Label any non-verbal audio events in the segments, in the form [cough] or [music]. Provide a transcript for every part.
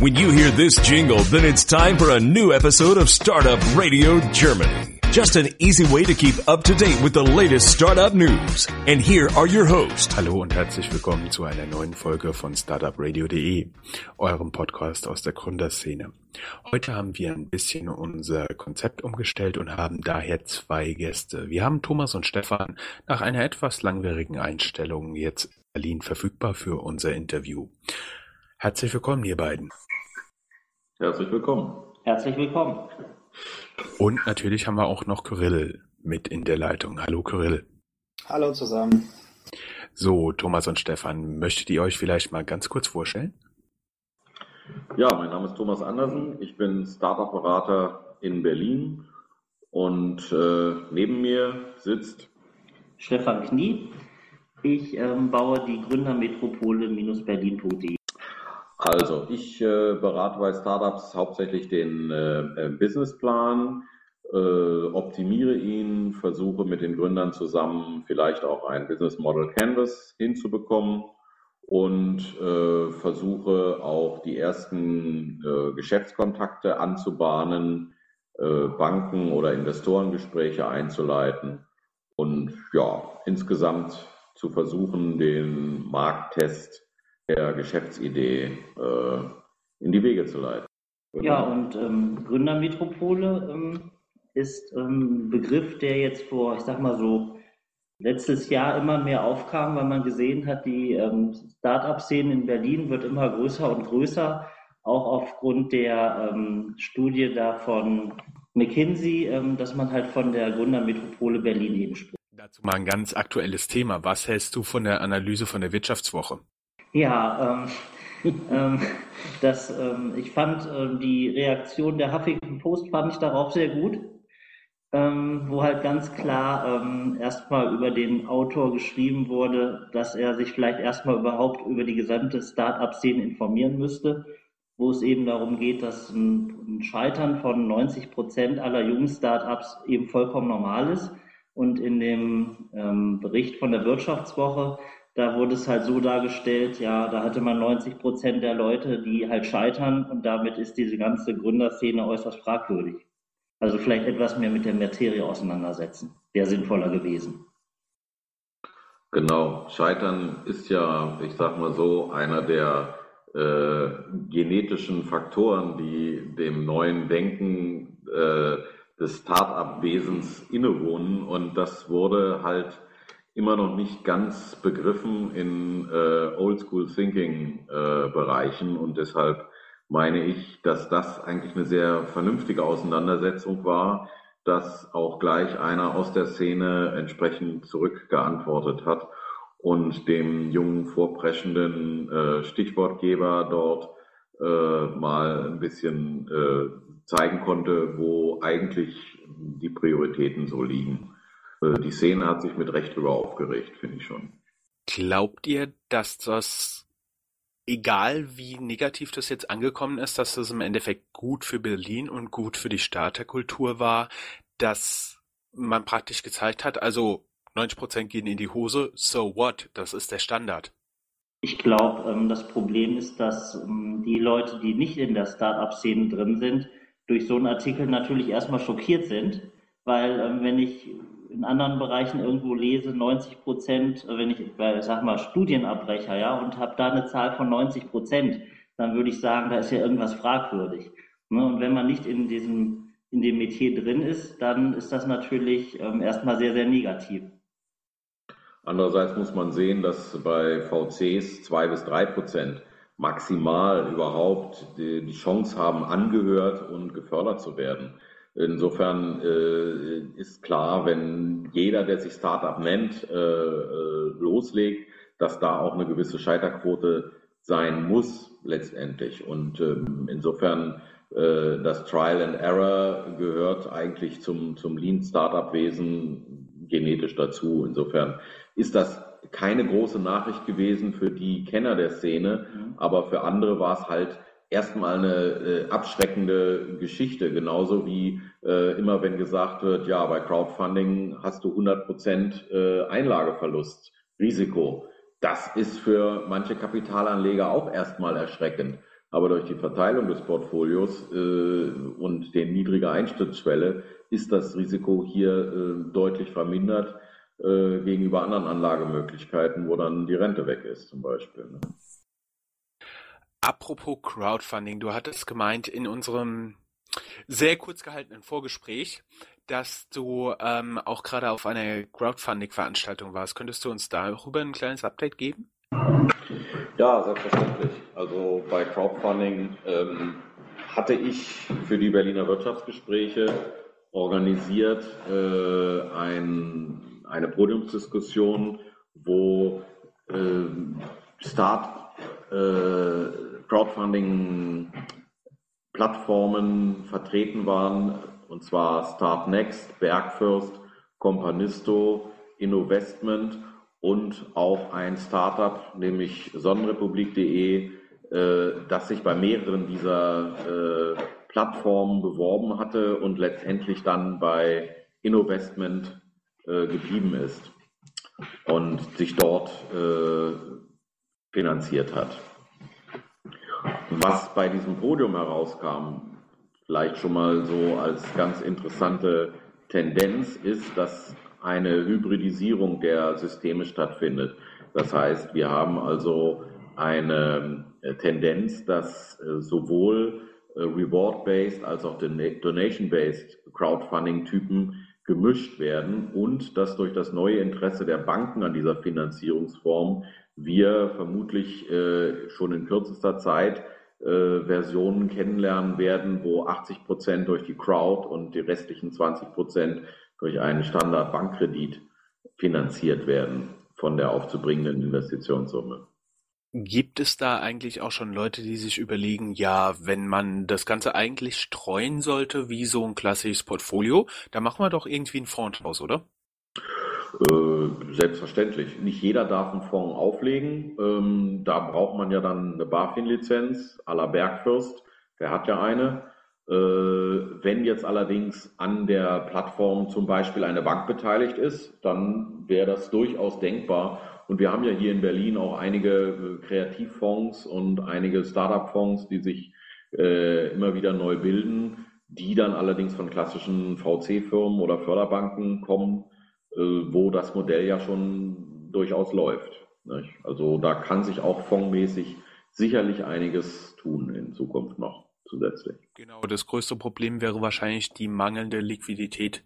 When you hear this jingle, then it's time for a new episode of Startup Radio Germany. Just an easy way to keep up to date with the latest startup news. And here are your hosts. Hallo und herzlich willkommen zu einer neuen Folge von startupradio.de, eurem Podcast aus der Gründerszene. Heute haben wir ein bisschen unser Konzept umgestellt und haben daher zwei Gäste. Wir haben Thomas und Stefan nach einer etwas langwierigen Einstellung jetzt in Berlin verfügbar für unser Interview. Herzlich willkommen, ihr beiden. Herzlich willkommen. Herzlich willkommen. Und natürlich haben wir auch noch Kyrill mit in der Leitung. Hallo Kyrill. Hallo zusammen. So, Thomas und Stefan, möchtet ihr euch vielleicht mal ganz kurz vorstellen? Ja, mein Name ist Thomas Andersen. Ich bin Startup-Berater in Berlin und äh, neben mir sitzt Stefan Knie. Ich ähm, baue die Gründermetropole-berlin.de. Also, ich äh, berate bei Startups hauptsächlich den äh, äh, Businessplan, äh, optimiere ihn, versuche mit den Gründern zusammen vielleicht auch ein Business Model Canvas hinzubekommen und äh, versuche auch die ersten äh, Geschäftskontakte anzubahnen, äh, Banken oder Investorengespräche einzuleiten und ja, insgesamt zu versuchen, den Markttest der Geschäftsidee äh, in die Wege zu leiten. Ja, und ähm, Gründermetropole ähm, ist ähm, ein Begriff, der jetzt vor, ich sag mal so, letztes Jahr immer mehr aufkam, weil man gesehen hat, die ähm, Start-up-Szene in Berlin wird immer größer und größer, auch aufgrund der ähm, Studie da von McKinsey, ähm, dass man halt von der Gründermetropole Berlin eben spricht. Dazu mal ein ganz aktuelles Thema. Was hältst du von der Analyse von der Wirtschaftswoche? Ja, ähm, ähm, das, ähm, ich fand ähm, die Reaktion der Huffington Post fand ich darauf sehr gut, ähm, wo halt ganz klar ähm, erstmal über den Autor geschrieben wurde, dass er sich vielleicht erstmal überhaupt über die gesamte Start-up-Szene informieren müsste, wo es eben darum geht, dass ein, ein Scheitern von 90 Prozent aller jungen Start-ups eben vollkommen normal ist. Und in dem ähm, Bericht von der Wirtschaftswoche da wurde es halt so dargestellt, ja, da hatte man 90 Prozent der Leute, die halt scheitern und damit ist diese ganze Gründerszene äußerst fragwürdig. Also vielleicht etwas mehr mit der Materie auseinandersetzen, wäre sinnvoller gewesen. Genau, Scheitern ist ja, ich sag mal so, einer der äh, genetischen Faktoren, die dem neuen Denken äh, des Start-up-Wesens innewohnen. Und das wurde halt immer noch nicht ganz begriffen in äh, Oldschool Thinking äh, Bereichen und deshalb meine ich, dass das eigentlich eine sehr vernünftige Auseinandersetzung war, dass auch gleich einer aus der Szene entsprechend zurückgeantwortet hat und dem jungen vorpreschenden äh, Stichwortgeber dort äh, mal ein bisschen äh, zeigen konnte, wo eigentlich die Prioritäten so liegen. Äh, die Szene hat sich mit Recht drüber aufgeregt, finde ich schon. Glaubt ihr, dass das, egal wie negativ das jetzt angekommen ist, dass das im Endeffekt gut für Berlin und gut für die Starterkultur war, dass man praktisch gezeigt hat, also 90 Prozent gehen in die Hose, so what, das ist der Standard. Ich glaube, ähm, das Problem ist, dass ähm, die Leute, die nicht in der Start-up-Szene drin sind, durch so einen Artikel natürlich erstmal schockiert sind, weil ähm, wenn ich in anderen Bereichen irgendwo lese, 90 Prozent, wenn ich, sag mal, Studienabbrecher, ja, und habe da eine Zahl von 90 Prozent, dann würde ich sagen, da ist ja irgendwas fragwürdig. Ne? Und wenn man nicht in diesem, in dem Metier drin ist, dann ist das natürlich ähm, erstmal sehr, sehr negativ. Andererseits muss man sehen, dass bei VCs zwei bis drei Prozent maximal überhaupt die, die Chance haben, angehört und gefördert zu werden. Insofern äh, ist klar, wenn jeder, der sich Startup nennt, äh, äh, loslegt, dass da auch eine gewisse Scheiterquote sein muss letztendlich. Und ähm, insofern äh, das Trial and Error gehört eigentlich zum, zum Lean Startup Wesen genetisch dazu. Insofern ist das keine große Nachricht gewesen für die Kenner der Szene, mhm. aber für andere war es halt erstmal eine äh, abschreckende Geschichte, genauso wie äh, immer wenn gesagt wird, ja, bei Crowdfunding hast du 100 Prozent äh, Einlageverlust, Risiko. Das ist für manche Kapitalanleger auch erstmal erschreckend. Aber durch die Verteilung des Portfolios äh, und der niedrige Einstiegsschwelle ist das Risiko hier äh, deutlich vermindert äh, gegenüber anderen Anlagemöglichkeiten, wo dann die Rente weg ist zum Beispiel. Ne? Apropos Crowdfunding, du hattest gemeint in unserem sehr kurz gehaltenen Vorgespräch, dass du ähm, auch gerade auf einer Crowdfunding-Veranstaltung warst. Könntest du uns darüber ein kleines Update geben? Ja, selbstverständlich. Also bei Crowdfunding ähm, hatte ich für die Berliner Wirtschaftsgespräche organisiert äh, ein, eine Podiumsdiskussion, wo äh, Start äh, Crowdfunding Plattformen vertreten waren, und zwar Startnext, Bergfürst, Companisto, Innovestment und auch ein Startup, nämlich sonnenrepublik.de, äh, das sich bei mehreren dieser äh, Plattformen beworben hatte und letztendlich dann bei Innovestment äh, geblieben ist und sich dort finanziert hat. Was bei diesem Podium herauskam, vielleicht schon mal so als ganz interessante Tendenz, ist, dass eine Hybridisierung der Systeme stattfindet. Das heißt, wir haben also eine äh, Tendenz, dass äh, sowohl äh, Reward-based als auch Donation-based Crowdfunding-Typen gemischt werden und dass durch das neue Interesse der Banken an dieser Finanzierungsform wir vermutlich schon in kürzester Zeit Versionen kennenlernen werden, wo 80 Prozent durch die Crowd und die restlichen 20 Prozent durch einen Standard-Bankkredit finanziert werden von der aufzubringenden Investitionssumme. Gibt es da eigentlich auch schon Leute, die sich überlegen, ja, wenn man das Ganze eigentlich streuen sollte, wie so ein klassisches Portfolio, da machen wir doch irgendwie einen Fonds draus, oder? Äh, selbstverständlich. Nicht jeder darf einen Fonds auflegen. Ähm, da braucht man ja dann eine BaFin-Lizenz à la Bergfürst. Der hat ja eine. Äh, wenn jetzt allerdings an der Plattform zum Beispiel eine Bank beteiligt ist, dann wäre das durchaus denkbar. Und wir haben ja hier in Berlin auch einige äh, Kreativfonds und einige Startup-Fonds, die sich immer wieder neu bilden, die dann allerdings von klassischen VC-Firmen oder Förderbanken kommen, wo das Modell ja schon durchaus läuft. Nicht? Also da kann sich auch fondsmäßig sicherlich einiges tun in Zukunft noch zusätzlich. Genau, das größte Problem wäre wahrscheinlich die mangelnde Liquidität,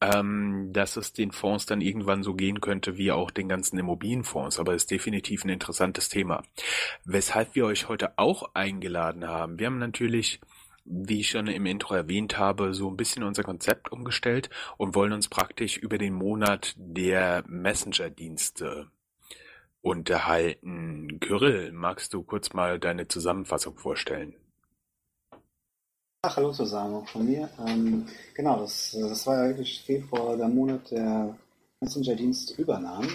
ähm, dass es den Fonds dann irgendwann so gehen könnte wie auch den ganzen Immobilienfonds, aber ist definitiv ein interessantes Thema. Weshalb wir euch heute auch eingeladen haben. Wir haben natürlich wie ich schon im Intro erwähnt habe, so ein bisschen unser Konzept umgestellt und wollen uns praktisch über den Monat der Messenger-Dienste unterhalten. Kyrill, magst du kurz mal deine Zusammenfassung vorstellen? Ach, hallo zusammen, auch von mir. Ähm, genau, das, das war ja wirklich Februar, der Monat der Messenger-Dienstübernahmen.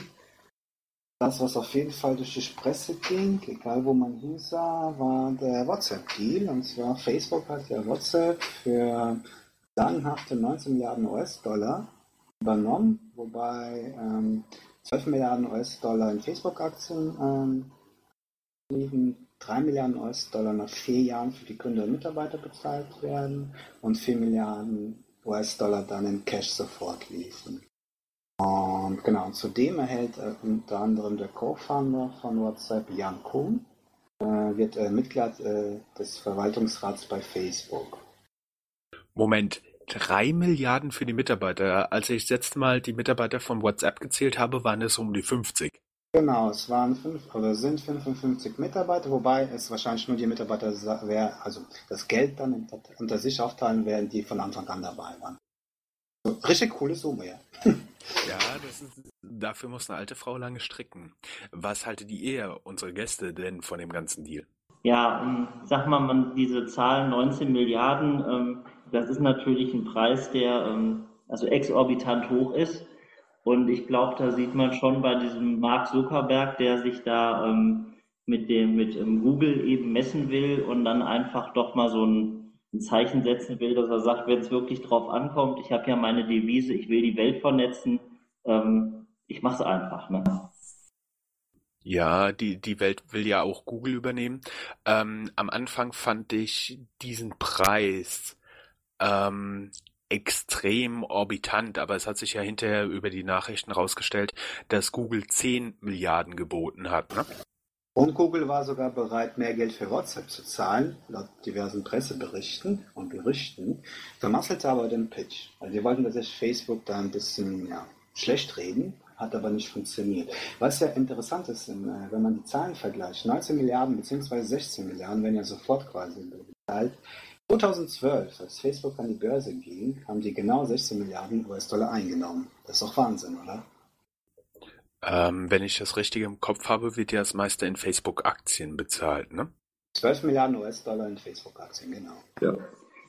Das, was auf jeden Fall durch die Presse ging, egal wo man hinsah, war der WhatsApp-Deal. Und zwar Facebook hat ja WhatsApp für sagenhafte 19 Milliarden US-Dollar übernommen, wobei ähm, 12 Milliarden US-Dollar in Facebook-Aktien ähm, liegen 3 Milliarden US-Dollar nach vier Jahren für die Gründer und Mitarbeiter bezahlt werden und 4 Milliarden US-Dollar dann in Cash sofort liefen. Und genau, zudem erhält äh, unter anderem der Co-Founder von WhatsApp, Jan Kuhn, äh, wird äh, Mitglied äh, des Verwaltungsrats bei Facebook. Moment, 3 Milliarden für die Mitarbeiter. Als ich das letzte Mal die Mitarbeiter von WhatsApp gezählt habe, waren es um die 50. Genau, es waren fünf oder sind 55 Mitarbeiter, wobei es wahrscheinlich nur die Mitarbeiter wäre, also das Geld dann unter sich aufteilen werden, die von Anfang an dabei waren. Richtig coole Summe, ja. ja, ist, dafür muss eine alte Frau lange stricken. Was haltet ihr, unsere Gäste, denn von dem ganzen Deal? Ja, ähm, sag mal, man, diese Zahl 19 Milliarden, ähm, das ist natürlich ein Preis, der ähm, also exorbitant hoch ist. Und ich glaube, da sieht man schon bei diesem Mark Zuckerberg, der sich da ähm, mit dem mit ähm, Google eben messen will und dann einfach doch mal so ein, ein Zeichen setzen will, dass er sagt, wenn es wirklich drauf ankommt, ich habe ja meine Devise, ich will die Welt vernetzen, ähm, ich mache es einfach. Ne? Ja, die, die Welt will ja auch Google übernehmen. Ähm, am Anfang fand ich diesen Preis ähm, extrem orbitant, aber es hat sich ja hinterher über die Nachrichten rausgestellt, dass Google 10 Milliarden geboten hat. Ne? Und Google war sogar bereit, mehr Geld für WhatsApp zu zahlen, laut diversen Presseberichten und Gerüchten, vermasselte aber den Pitch. Also die wollten, sich Facebook da ein bisschen ja, schlecht reden, hat aber nicht funktioniert. Was ja interessant ist, äh, wenn man die Zahlen vergleicht, 19 Milliarden bzw. 16 Milliarden werden ja sofort quasi bezahlt. 2012, als Facebook an die Börse ging, haben die genau 16 Milliarden US-Dollar eingenommen. Das ist doch Wahnsinn, oder? Ähm, wenn ich das richtig im Kopf habe, wird ja das meiste in Facebook-Aktien bezahlt, ne? 12 Milliarden US-Dollar in Facebook-Aktien, genau. Ja.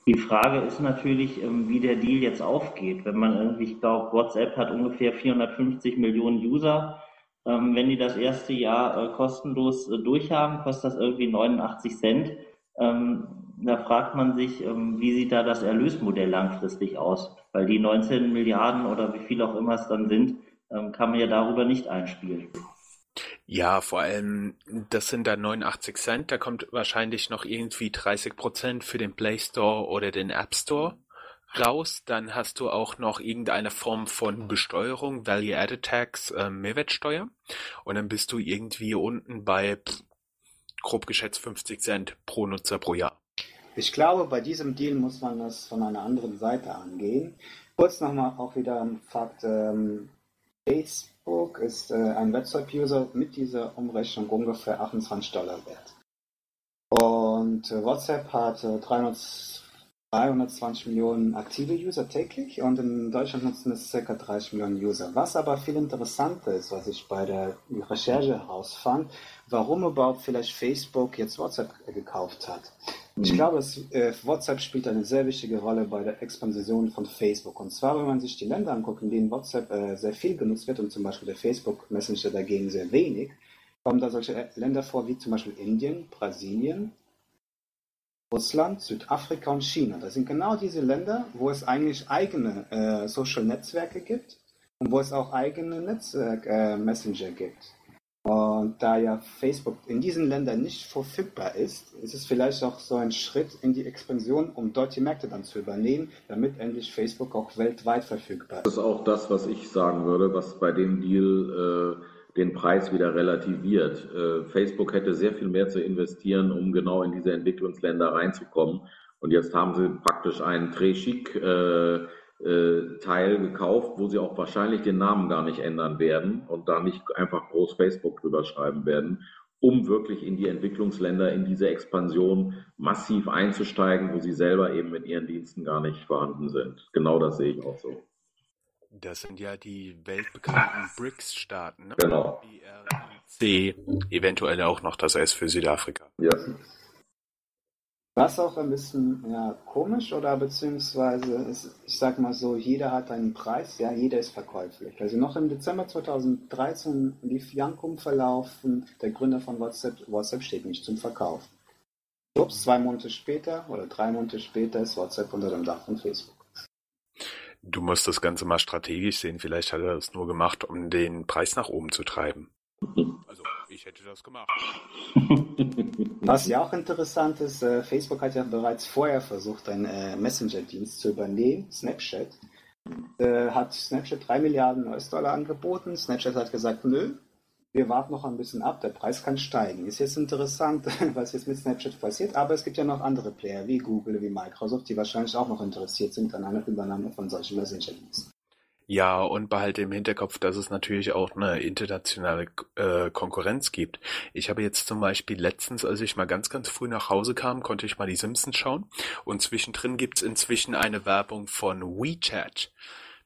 Die Frage ist natürlich, ähm, wie der Deal jetzt aufgeht. Wenn man irgendwie, ich glaube, WhatsApp hat ungefähr 450 Millionen User. Ähm, wenn die das erste Jahr äh, kostenlos äh, durchhaben, kostet das irgendwie 89 Cent. Ähm, da fragt man sich, wie sieht da das Erlösmodell langfristig aus? Weil die 19 Milliarden oder wie viel auch immer es dann sind, kann man ja darüber nicht einspielen. Ja, vor allem, das sind dann 89 Cent, da kommt wahrscheinlich noch irgendwie 30 Prozent für den Play Store oder den App Store raus. Dann hast du auch noch irgendeine Form von Besteuerung, Value Added Tax, äh, Mehrwertsteuer. Und dann bist du irgendwie unten bei pff, grob geschätzt 50 Cent pro Nutzer pro Jahr. Ich glaube, bei diesem Deal muss man das von einer anderen Seite angehen. Kurz nochmal auch wieder ein Fakt, ähm, Facebook ist äh, ein Website-User mit dieser Umrechnung ungefähr 28 Dollar wert. Und äh, WhatsApp hat äh, 300, 320 Millionen aktive User täglich und in Deutschland nutzen es ca. 30 Millionen User. Was aber viel interessanter ist, was ich bei der Recherche herausfand, warum überhaupt vielleicht Facebook jetzt WhatsApp gekauft hat. Ich mhm. glaube, es, äh, WhatsApp spielt eine sehr wichtige Rolle bei der Expansion von Facebook. Und zwar, wenn man sich die Länder anguckt, in denen WhatsApp äh, sehr viel genutzt wird und zum Beispiel der Facebook Messenger dagegen sehr wenig, kommen da solche äh, Länder vor wie zum Beispiel Indien, Brasilien, Russland, Südafrika und China. Das sind genau diese Länder, wo es eigentlich eigene äh, Social Netzwerke gibt und wo es auch eigene Netzwerk äh, Messenger gibt. Und da ja Facebook in diesen Ländern nicht verfügbar ist, ist es vielleicht auch so ein Schritt in die Expansion, um dort die Märkte dann zu übernehmen, damit endlich Facebook auch weltweit verfügbar ist. Das ist auch das, was ich sagen würde, was bei dem Deal äh, den Preis wieder relativiert. Äh, Facebook hätte sehr viel mehr zu investieren, um genau in diese Entwicklungsländer reinzukommen. Und jetzt haben sie praktisch einen Treshik äh, äh, Teil gekauft, wo sie auch wahrscheinlich den Namen gar nicht ändern werden und da nicht einfach groß Facebook drüber schreiben werden, um wirklich in die Entwicklungsländer, in diese Expansion massiv einzusteigen, wo sie selber eben mit ihren Diensten gar nicht vorhanden sind. Genau das sehe ich auch so. Das sind ja die weltbekannten BRICS-Staaten, ne? Genau. C, eventuell auch noch das S für Südafrika. Ja. Was auch ein bisschen ja, komisch oder beziehungsweise ist, ich sag mal so, jeder hat einen Preis, ja, jeder ist verkäuflich. Also noch im Dezember 2013 lief Jankum verlaufen, der Gründer von WhatsApp, WhatsApp steht nicht zum Verkauf. Ups, zwei Monate später oder drei Monate später ist WhatsApp unter dem Dach von Facebook. Du musst das Ganze mal strategisch sehen. Vielleicht hat er das nur gemacht, um den Preis nach oben zu treiben. [laughs] Also ich hätte das gemacht. [laughs] Was ja auch interessant ist, äh, Facebook hat ja bereits vorher versucht, einen äh, Messenger-Dienst zu übernehmen, Snapchat. Äh, hat Snapchat 3 Milliarden US-Dollar angeboten. Snapchat hat gesagt, nö, wir warten noch ein bisschen ab, der Preis kann steigen. Ist jetzt interessant, [laughs] was jetzt mit Snapchat passiert, aber es gibt ja noch andere Player wie Google, wie Microsoft, die wahrscheinlich auch noch interessiert sind an einer Übernahme von solchen Messenger-Diensten. Ja, und behalte im Hinterkopf, dass es natürlich auch eine internationale äh, Konkurrenz gibt. Ich habe jetzt zum Beispiel letztens, als ich mal ganz, ganz früh nach Hause kam, konnte ich mal die Simpsons schauen. Und zwischendrin gibt's inzwischen eine Werbung von WeChat.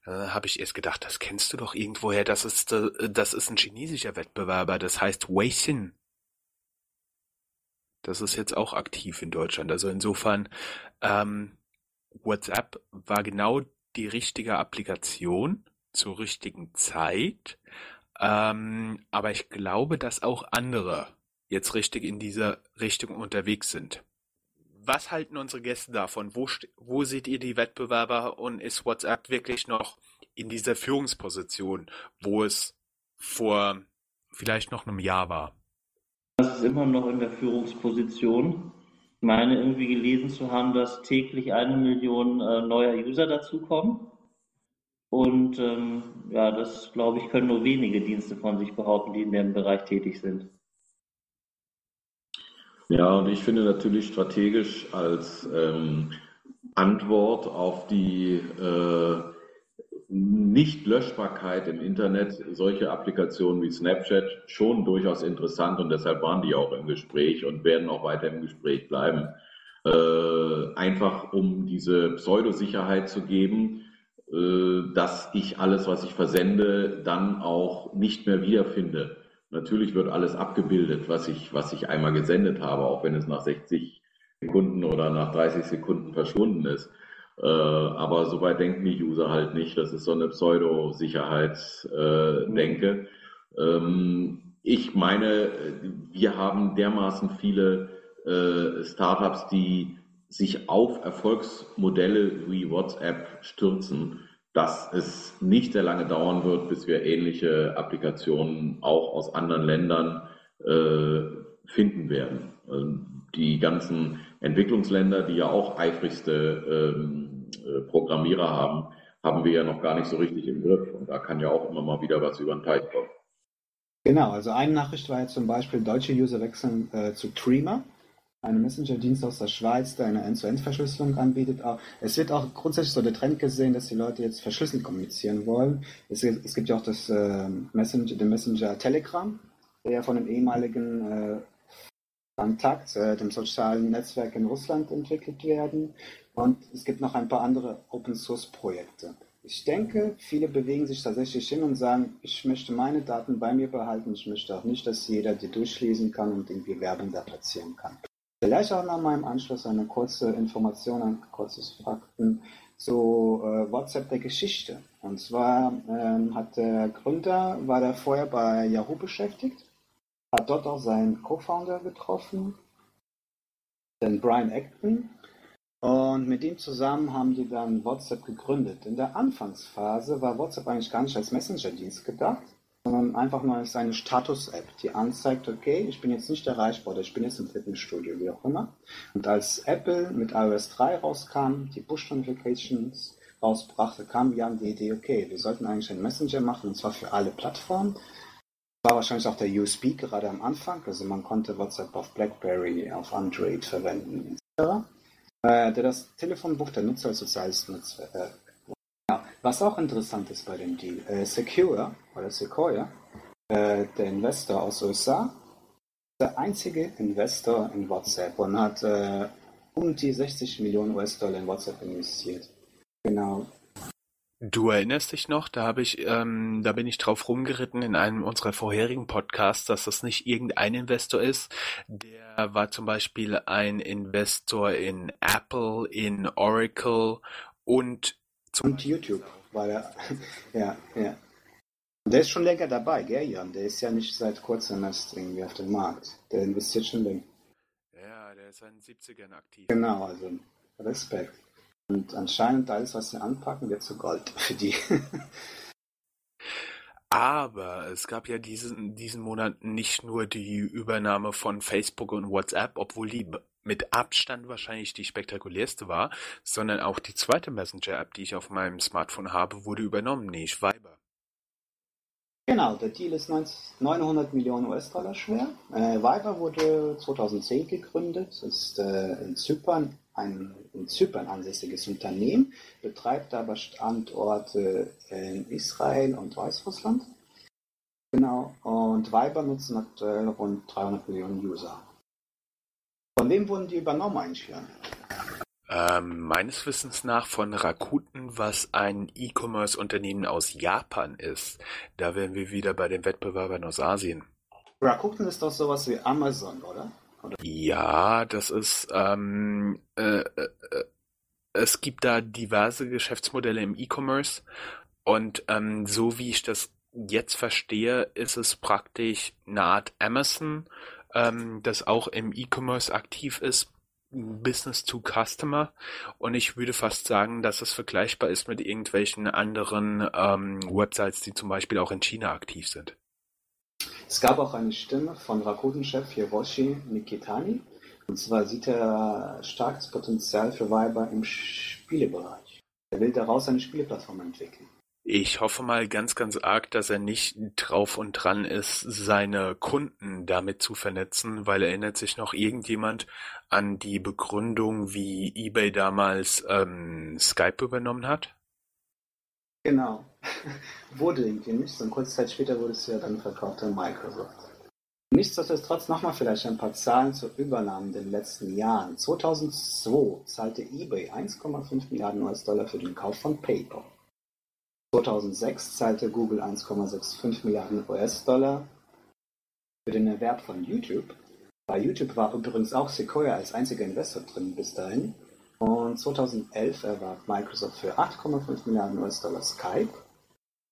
Da habe ich erst gedacht, das kennst du doch irgendwoher. Das ist, äh, das ist ein chinesischer Wettbewerber. Das heißt Weixin. Das ist jetzt auch aktiv in Deutschland. Also insofern, ähm, WhatsApp war genau die richtige Applikation zur richtigen Zeit. Ähm, aber ich glaube, dass auch andere jetzt richtig in dieser Richtung unterwegs sind. Was halten unsere Gäste davon? Wo, wo seht ihr die Wettbewerber und ist WhatsApp wirklich noch in dieser Führungsposition, wo es vor vielleicht noch einem Jahr war. Das ist immer noch in der Führungsposition. Ich meine irgendwie gelesen zu haben, dass täglich eine Million äh, neuer User dazukommen. Und ähm, ja, das glaube ich, können nur wenige Dienste von sich behaupten, die in dem Bereich tätig sind. Ja, und ich finde natürlich strategisch als ähm, Antwort auf die äh, Nicht-Löschbarkeit im Internet solche Applikationen wie Snapchat schon durchaus interessant und deshalb waren die auch im Gespräch und werden auch weiter im Gespräch bleiben. Äh, einfach um diese Pseudosicherheit zu geben, äh, dass ich alles, was ich versende, dann auch nicht mehr wiederfinde. Natürlich wird alles abgebildet, was ich, was ich einmal gesendet habe, auch wenn es nach 60 Sekunden oder nach 30 Sekunden verschwunden ist. Äh, aber soweit denken die User halt nicht. Das ist so eine Pseudo-Sicherheitsdenke. Äh, ähm, ich meine, wir haben dermaßen viele äh, Startups, die sich auf Erfolgsmodelle wie WhatsApp stürzen, dass es nicht sehr lange dauern wird, bis wir ähnliche Applikationen auch aus anderen Ländern äh, finden werden. Ähm, die ganzen Entwicklungsländer, die ja auch eifrigste ähm, äh, Programmierer haben, haben wir ja noch gar nicht so richtig im Griff. Und da kann ja auch immer mal wieder was über den Teich kommen. Genau, also eine Nachricht war jetzt zum Beispiel, deutsche User wechseln äh, zu Trima einem Messenger-Dienst aus der Schweiz, der eine End-zu-End-Verschlüsselung anbietet. Es wird auch grundsätzlich so der Trend gesehen, dass die Leute jetzt verschlüsselt kommunizieren wollen. Es, es gibt ja auch das, äh, Messenger, den Messenger Telegram, der von dem ehemaligen äh, Kontakt, äh, dem sozialen Netzwerk in Russland entwickelt werden. Und es gibt noch ein paar andere Open-Source-Projekte. Ich denke, viele bewegen sich tatsächlich hin und sagen, ich möchte meine Daten bei mir behalten. Ich möchte auch nicht, dass jeder die durchlesen kann und irgendwie Werbung da platzieren kann. Vielleicht auch noch mal im Anschluss eine kurze Information, ein kurzes Fakten zu äh, WhatsApp der Geschichte. Und zwar ähm, hat der Gründer, war der vorher bei Yahoo beschäftigt, hat dort auch seinen Co-Founder getroffen, den Brian Acton. Und mit ihm zusammen haben die dann WhatsApp gegründet. In der Anfangsphase war WhatsApp eigentlich gar nicht als Messenger-Dienst gedacht, sondern einfach nur als eine Status-App, die anzeigt, okay, ich bin jetzt nicht erreichbar oder ich bin jetzt im Fitnessstudio, wie auch immer. Und als Apple mit iOS 3 rauskam, die Push-Notifications rausbrachte, kam wir an die Idee, okay, wir sollten eigentlich einen Messenger machen, und zwar für alle Plattformen. War wahrscheinlich auch der USB gerade am Anfang, also man konnte WhatsApp auf BlackBerry, auf Android verwenden, etc. Äh, der das Telefonbuch der Nutzer als soziales Netzwerk, äh, was auch interessant ist bei dem Deal, äh, Secure oder Sequoia, äh, der Investor aus USA, der einzige Investor in WhatsApp und hat äh, um die 60 Millionen US-Dollar in WhatsApp investiert. Genau. Du erinnerst dich noch, da habe ich, ähm, da bin ich drauf rumgeritten in einem unserer vorherigen Podcasts, dass das nicht irgendein Investor ist. Der war zum Beispiel ein Investor in Apple, in Oracle und und YouTube war er. [laughs] ja, ja. Der ist schon länger dabei, gell, Jan? Der ist ja nicht seit kurzem erst irgendwie auf dem Markt. Der investiert schon länger. Ja, der ist seit den 70ern aktiv. Genau, also Respekt. Und anscheinend alles, was sie anpacken, wird zu Gold für die. [laughs] Aber es gab ja diesen, diesen Monat nicht nur die Übernahme von Facebook und WhatsApp, obwohl die mit Abstand wahrscheinlich die spektakulärste war, sondern auch die zweite Messenger-App, die ich auf meinem Smartphone habe, wurde übernommen, nämlich Viber. Genau, der Deal ist 900 Millionen US-Dollar schwer. Äh, Viber wurde 2010 gegründet, ist äh, in Zypern ein in Zypern ansässiges Unternehmen, betreibt aber Standorte in Israel und Weißrussland. Genau, und Viber nutzen aktuell rund 300 Millionen User. Von wem wurden die übernommen eigentlich? Ähm, meines Wissens nach von Rakuten, was ein E-Commerce-Unternehmen aus Japan ist. Da wären wir wieder bei den Wettbewerbern aus Asien. Rakuten ist doch sowas wie Amazon, oder? oder? Ja, das ist, ähm, äh, äh, äh, es gibt da diverse Geschäftsmodelle im E-Commerce und ähm, so wie ich das jetzt verstehe, ist es praktisch eine Art Amazon, ähm, das auch im E-Commerce aktiv ist, Business to Customer. Und ich würde fast sagen, dass es vergleichbar ist mit irgendwelchen anderen ähm, Websites, die zum Beispiel auch in China aktiv sind. Es gab auch eine Stimme von Rakuten-Chef Hiroshi Mikitani. Und zwar sieht er starkes Potenzial für Viber im Spielebereich. Er will daraus eine Spieleplattform entwickeln. Ich hoffe mal ganz, ganz arg, dass er nicht drauf und dran ist, seine Kunden damit zu vernetzen, weil erinnert sich noch irgendjemand an die Begründung, wie eBay damals ähm, Skype übernommen hat? Genau. [laughs] wurde irgendwie nicht. So eine kurze Zeit später wurde es ja dann verkauft an Microsoft. Nichtsdestotrotz nochmal vielleicht ein paar Zahlen zur Übernahme in den letzten Jahren. 2002 zahlte eBay 1,5 Milliarden US-Dollar für den Kauf von PayPal. 2006 zahlte Google 1,65 Milliarden US-Dollar für den Erwerb von YouTube. Bei YouTube war übrigens auch Sequoia als einziger Investor drin bis dahin. Und 2011 erwarb Microsoft für 8,5 Milliarden US-Dollar Skype.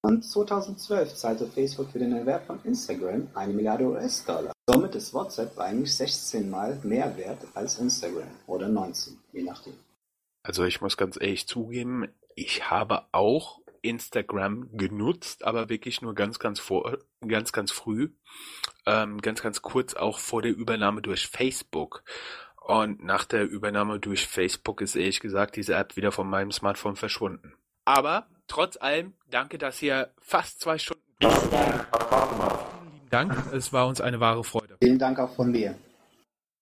Und 2012 zahlte Facebook für den Erwerb von Instagram eine Milliarde US-Dollar. Somit ist WhatsApp eigentlich 16 Mal mehr wert als Instagram oder 19, je nachdem. Also ich muss ganz ehrlich zugeben, ich habe auch Instagram genutzt, aber wirklich nur ganz, ganz vor, ganz, ganz früh, ähm, ganz, ganz kurz auch vor der Übernahme durch Facebook. Und nach der Übernahme durch Facebook ist ehrlich gesagt diese App wieder von meinem Smartphone verschwunden. Aber trotz allem, danke, dass ihr fast zwei Stunden. Vielen lieben Dank, es war uns eine wahre Freude. Vielen Dank auch von mir.